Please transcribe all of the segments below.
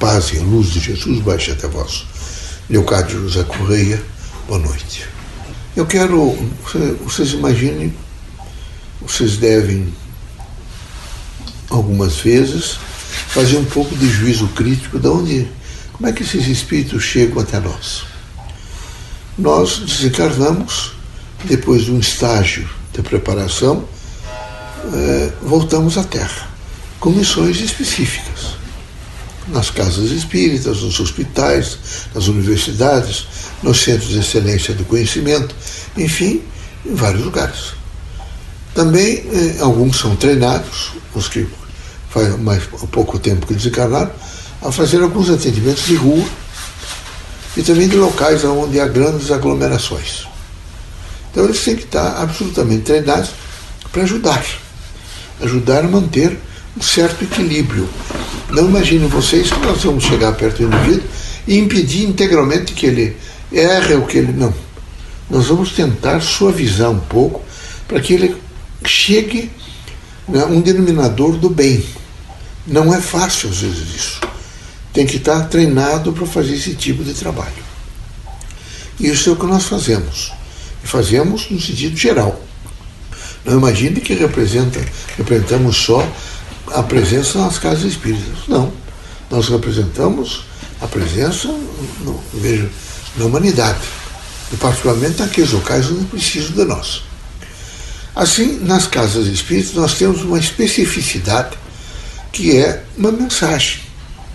paz e a luz de Jesus baixe até vós. Leocádio José Correia, boa noite. Eu quero, vocês imaginem, vocês devem, algumas vezes, fazer um pouco de juízo crítico de onde, como é que esses espíritos chegam até nós. Nós desencarnamos, depois de um estágio de preparação, eh, voltamos à Terra, com missões específicas nas casas espíritas, nos hospitais, nas universidades, nos centros de excelência do conhecimento, enfim, em vários lugares. Também eh, alguns são treinados, os que faz mais pouco tempo que desencarnaram, a fazer alguns atendimentos de rua e também de locais onde há grandes aglomerações. Então eles têm que estar absolutamente treinados para ajudar, ajudar a manter um certo equilíbrio não imaginem vocês que nós vamos chegar perto do indivíduo e impedir integralmente que ele erre ou que ele. Não. Nós vamos tentar suavizar um pouco para que ele chegue a né, um denominador do bem. Não é fácil às vezes isso. Tem que estar treinado para fazer esse tipo de trabalho. Isso é o que nós fazemos. E fazemos no sentido geral. Não imagine que representa, representamos só a presença nas casas espíritas. Não. Nós representamos a presença, no, veja, na humanidade, e particularmente naqueles locais onde precisam de nós. Assim, nas casas espíritas, nós temos uma especificidade que é uma mensagem.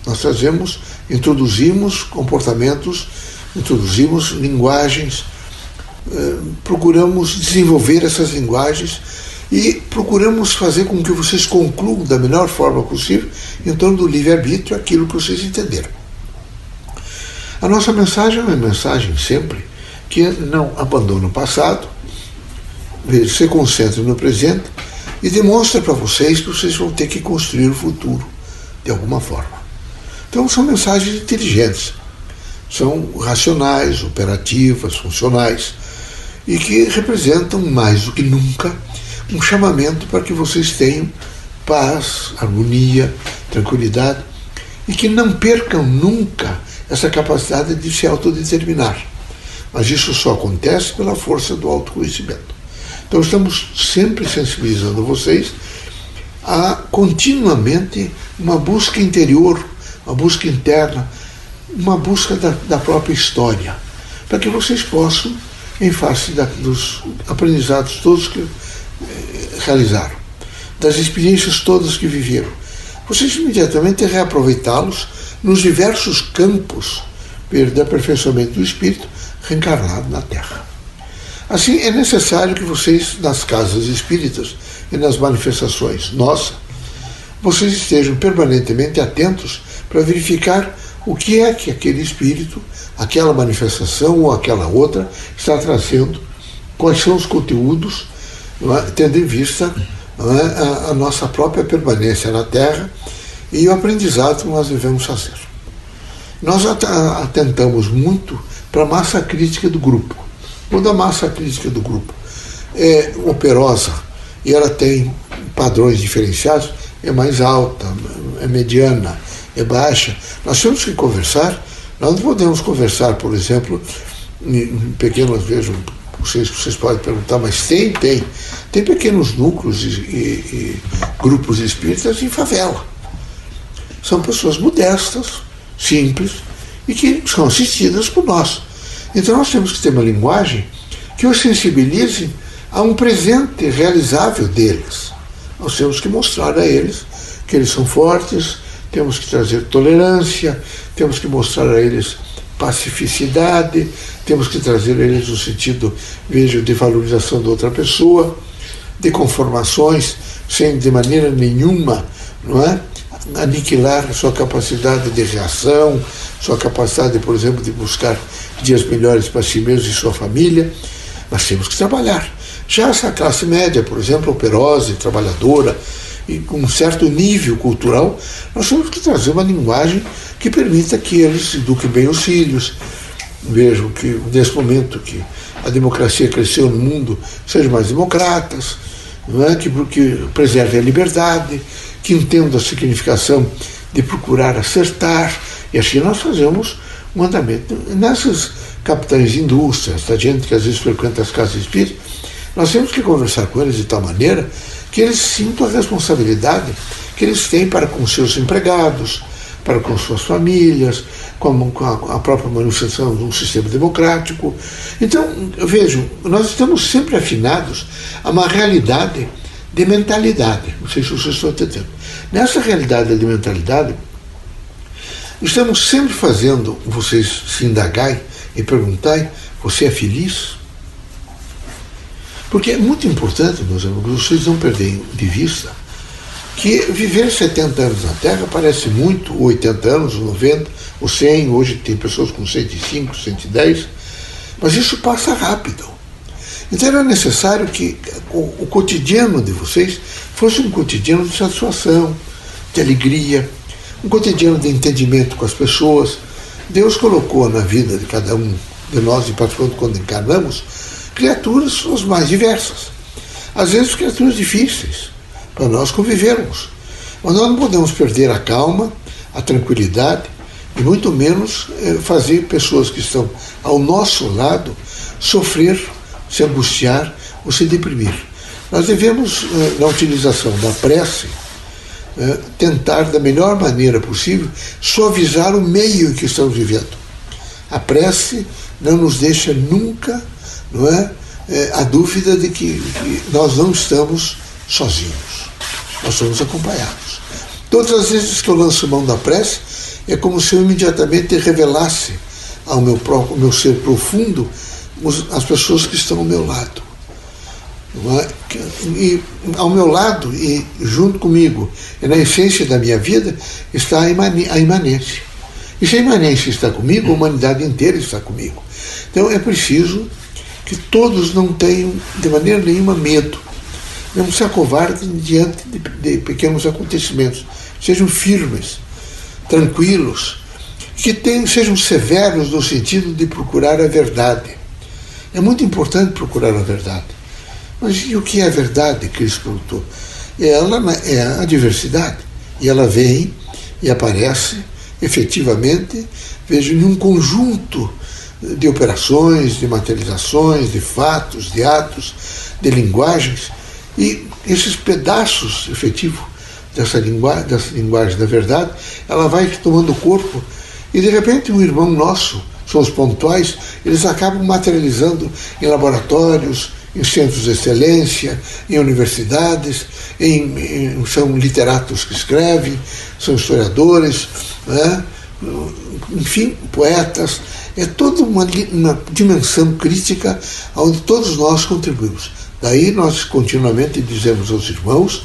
Nós trazemos, introduzimos comportamentos, introduzimos linguagens, eh, procuramos desenvolver essas linguagens e procuramos fazer com que vocês concluam da melhor forma possível, em torno do livre-arbítrio, aquilo que vocês entenderam. A nossa mensagem é uma mensagem sempre que não abandona o passado, se concentra no presente e demonstra para vocês que vocês vão ter que construir o futuro de alguma forma. Então são mensagens inteligentes, são racionais, operativas, funcionais e que representam mais do que nunca um chamamento para que vocês tenham paz, harmonia, tranquilidade e que não percam nunca essa capacidade de se autodeterminar. Mas isso só acontece pela força do autoconhecimento. Então estamos sempre sensibilizando vocês a continuamente uma busca interior, uma busca interna, uma busca da, da própria história, para que vocês possam, em face da, dos aprendizados todos que realizaram, das experiências todas que viveram. Vocês imediatamente reaproveitá-los nos diversos campos de aperfeiçoamento do espírito reencarnado na Terra. Assim, é necessário que vocês, nas casas espíritas e nas manifestações nossa, vocês estejam permanentemente atentos para verificar o que é que aquele espírito, aquela manifestação ou aquela outra está trazendo, quais são os conteúdos é? tendo em vista é? a, a, nossa própria permanência na Terra e o aprendizado que nós devemos fazer. Nós atentamos muito para a massa crítica do grupo. Quando a massa crítica do grupo é operosa e ela tem padrões diferenciados, é mais alta, é mediana, é baixa, nós temos que conversar. Nós não podemos conversar, por exemplo, em pequenos, vejam, vocês, vocês podem perguntar, mas tem, tem. Tem pequenos núcleos e, e, e grupos espíritas em favela. São pessoas modestas, simples, e que são assistidas por nós. Então nós temos que ter uma linguagem que os sensibilize a um presente realizável deles. Nós temos que mostrar a eles que eles são fortes, temos que trazer tolerância, temos que mostrar a eles pacificidade, temos que trazer eles no sentido, vejo, de valorização da outra pessoa, de conformações, sem de maneira nenhuma, não é? aniquilar sua capacidade de reação, sua capacidade, por exemplo, de buscar dias melhores para si mesmo e sua família. Mas temos que trabalhar. Já essa classe média, por exemplo, operosa, trabalhadora, e com um certo nível cultural, nós temos que trazer uma linguagem que permita que eles eduquem bem os filhos. Vejam que, nesse momento que a democracia cresceu no mundo, sejam mais democratas, não é? que, que preservem a liberdade, que entendam a significação de procurar acertar E assim nós fazemos um andamento. Nessas capitães de indústrias, da gente que às vezes frequenta as casas espíritas, nós temos que conversar com eles de tal maneira que eles sintam a responsabilidade que eles têm para com seus empregados, para com suas famílias, com a, própria manutenção de um sistema democrático. Então, vejam, nós estamos sempre afinados a uma realidade de mentalidade. Não sei se vocês estão entendendo. Nessa realidade de mentalidade, estamos sempre fazendo vocês se indagai e perguntai: você é feliz? Porque é muito importante, meus amigos, vocês não perderem de vista que viver 70 anos na Terra parece muito, 80 anos, 90, ou 100, hoje tem pessoas com 105, 110, mas isso passa rápido. Então era necessário que o, o cotidiano de vocês fosse um cotidiano de satisfação, de alegria, um cotidiano de entendimento com as pessoas. Deus colocou na vida de cada um de nós, em particular quando encarnamos, criaturas as mais diversas. Às vezes criaturas difíceis, para nós convivermos. Mas nós não podemos perder a calma, a tranquilidade e muito menos eh, fazer pessoas que estão ao nosso lado sofrer, se angustiar ou se deprimir. Nós devemos, eh, na utilização da prece, eh, tentar da melhor maneira possível suavizar o meio em que estamos vivendo. A prece não nos deixa nunca, não é, a dúvida de que, que nós não estamos sozinhos nós somos acompanhados. Todas as vezes que eu lanço mão da prece, é como se eu imediatamente revelasse ao meu, próprio, meu ser profundo as pessoas que estão ao meu lado. É? E ao meu lado e junto comigo, e na essência da minha vida, está a imanência. E se a imanência está comigo, a humanidade inteira está comigo. Então é preciso que todos não tenham de maneira nenhuma medo não se acovardem diante de, de pequenos acontecimentos. Sejam firmes, tranquilos, que tenham, sejam severos no sentido de procurar a verdade. É muito importante procurar a verdade. Mas e o que é a verdade, Cristo perguntou? Ela é a diversidade. E ela vem e aparece efetivamente, vejo, em um conjunto de operações, de materializações, de fatos, de atos, de linguagens e esses pedaços efetivos dessa linguagem, dessa linguagem da verdade, ela vai tomando corpo e de repente um irmão nosso, são os pontuais, eles acabam materializando em laboratórios, em centros de excelência, em universidades, em, em, são literatos que escrevem, são historiadores, né? Enfim, poetas. É toda uma, uma dimensão crítica onde todos nós contribuímos. Daí nós continuamente dizemos aos irmãos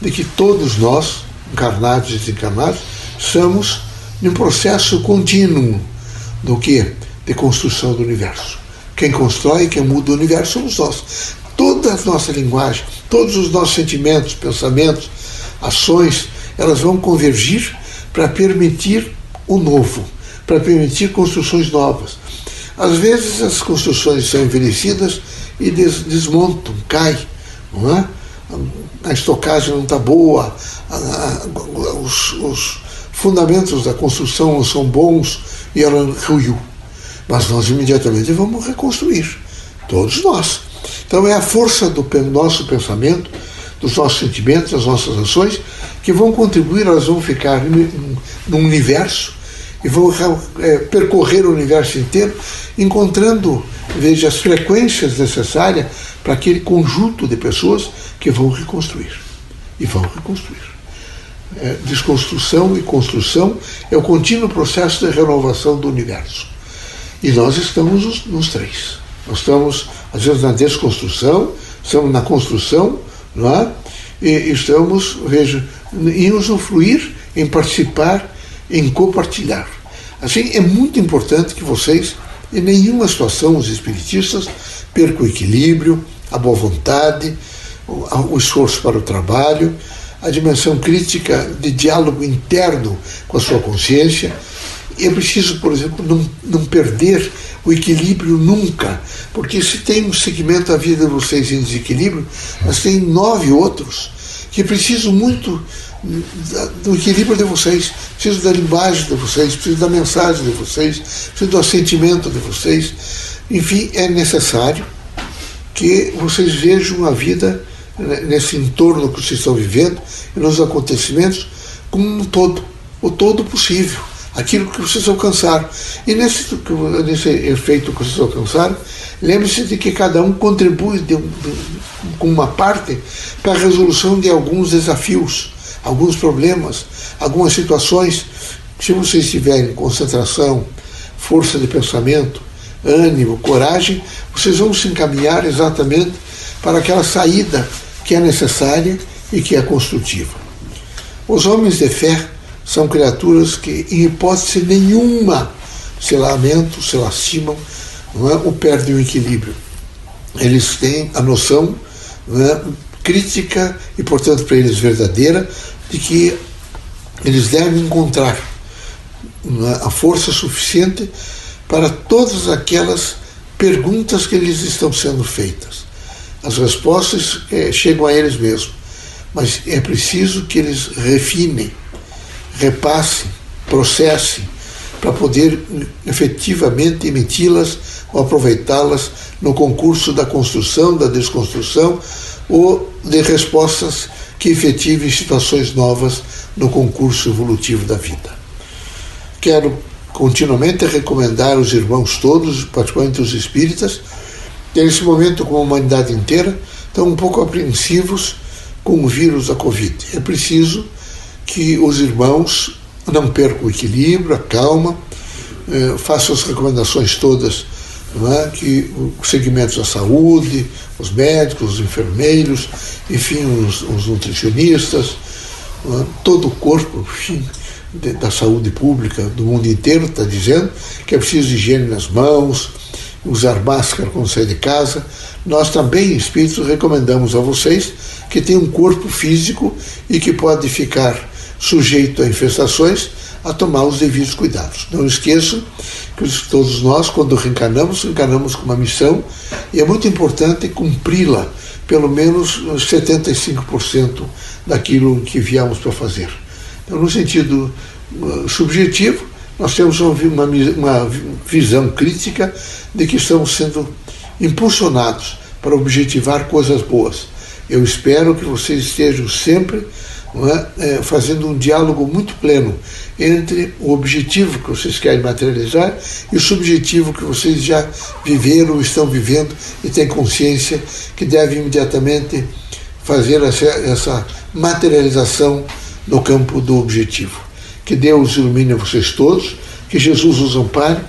de que todos nós, encarnados e desencarnados, somos num processo contínuo do que? De construção do universo. Quem constrói, quem muda o universo somos nós. Toda a nossa linguagem, todos os nossos sentimentos, pensamentos, ações, elas vão convergir para permitir o novo, para permitir construções novas. Às vezes as construções são envelhecidas e des, desmontam, cai. Não é? A estocagem não está boa, a, a, os, os, fundamentos da construção não são bons e ela ruiu. Mas nós imediatamente vamos reconstruir, todos nós. Então é a força do nosso pensamento, dos nossos sentimentos, das nossas ações, que vão contribuir, elas vão ficar num universo e vão é, percorrer o universo inteiro, encontrando, veja, as frequências necessárias para aquele conjunto de pessoas que vão reconstruir. E vão reconstruir. É, desconstrução e construção é o contínuo processo de renovação do universo. E nós estamos nos, nos três. Nós estamos, às vezes, na desconstrução, estamos na construção, não é? e estamos, veja, em usufruir, em participar em compartilhar. Assim, é muito importante que vocês, em nenhuma situação, os espiritistas, percam o equilíbrio, a boa vontade, o, esforço para o trabalho, a dimensão crítica de diálogo interno com a sua consciência. E é preciso, por exemplo, não, não perder o equilíbrio nunca, porque se tem um segmento da vida de vocês em desequilíbrio, mas tem nove outros que precisam muito do equilíbrio de vocês, preciso da linguagem de vocês, preciso da mensagem de vocês, preciso do assentimento de vocês. Enfim, é necessário que vocês vejam a vida nesse entorno que vocês estão vivendo e nos acontecimentos como um todo, o todo possível, aquilo que vocês alcançaram. E nesse, nesse efeito que vocês alcançaram, lembre-se de que cada um contribui com uma parte para a resolução de alguns desafios alguns problemas, algumas situações. Se vocês tiverem concentração, força de pensamento, ânimo, coragem, vocês vão se encaminhar exatamente para aquela saída que é necessária e que é construtiva. Os homens de fé são criaturas que, em hipótese nenhuma, se lamentam, se lastimam não é? ou perdem o equilíbrio. Eles têm a noção é? Crítica e, portanto, para eles verdadeira, de que eles devem encontrar é, a força suficiente para todas aquelas perguntas que lhes estão sendo feitas. As respostas é, chegam a eles mesmos, mas é preciso que eles refinem, repassem, processem, para poder efetivamente emiti-las ou aproveitá-las no concurso da construção, da desconstrução ou de respostas que efetivem situações novas no concurso evolutivo da vida. Quero continuamente recomendar aos irmãos todos, particularmente os espíritas, que nesse momento, com a humanidade inteira, estão um pouco apreensivos com o vírus da Covid. É preciso que os irmãos não percam o equilíbrio, a calma, eh, façam as recomendações todas é? que os segmentos da saúde, os médicos, os enfermeiros, enfim, os, os nutricionistas, é? todo o corpo enfim, de, da saúde pública do mundo inteiro está dizendo que é preciso higiene nas mãos, usar máscara quando sair de casa. Nós também, espíritos, recomendamos a vocês que tenham um corpo físico e que pode ficar sujeito a infestações, a tomar os devidos cuidados. Não esqueçam todos nós, quando reencarnamos, reencarnamos com uma missão e é muito importante cumpri-la, pelo menos 75% daquilo que viemos para fazer. Então, no sentido uh, subjetivo, nós temos uma, uma visão crítica de que estamos sendo impulsionados para objetivar coisas boas. Eu espero que vocês estejam sempre é? É, fazendo um diálogo muito pleno entre o objetivo que vocês querem materializar e o subjetivo que vocês já viveram, estão vivendo e têm consciência que devem imediatamente fazer essa, essa materialização no campo do objetivo. Que Deus ilumine vocês todos, que Jesus os ampare,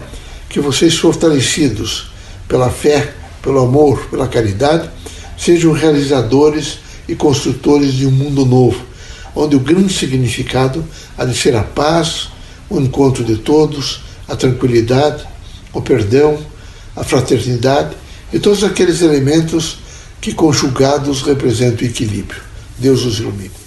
que vocês fortalecidos pela fé, pelo amor, pela caridade, sejam realizadores e construtores de um mundo novo onde o grande significado há de ser a paz, o encontro de todos, a tranquilidade, o perdão, a fraternidade e todos aqueles elementos que conjugados representam o equilíbrio. Deus os ilumine.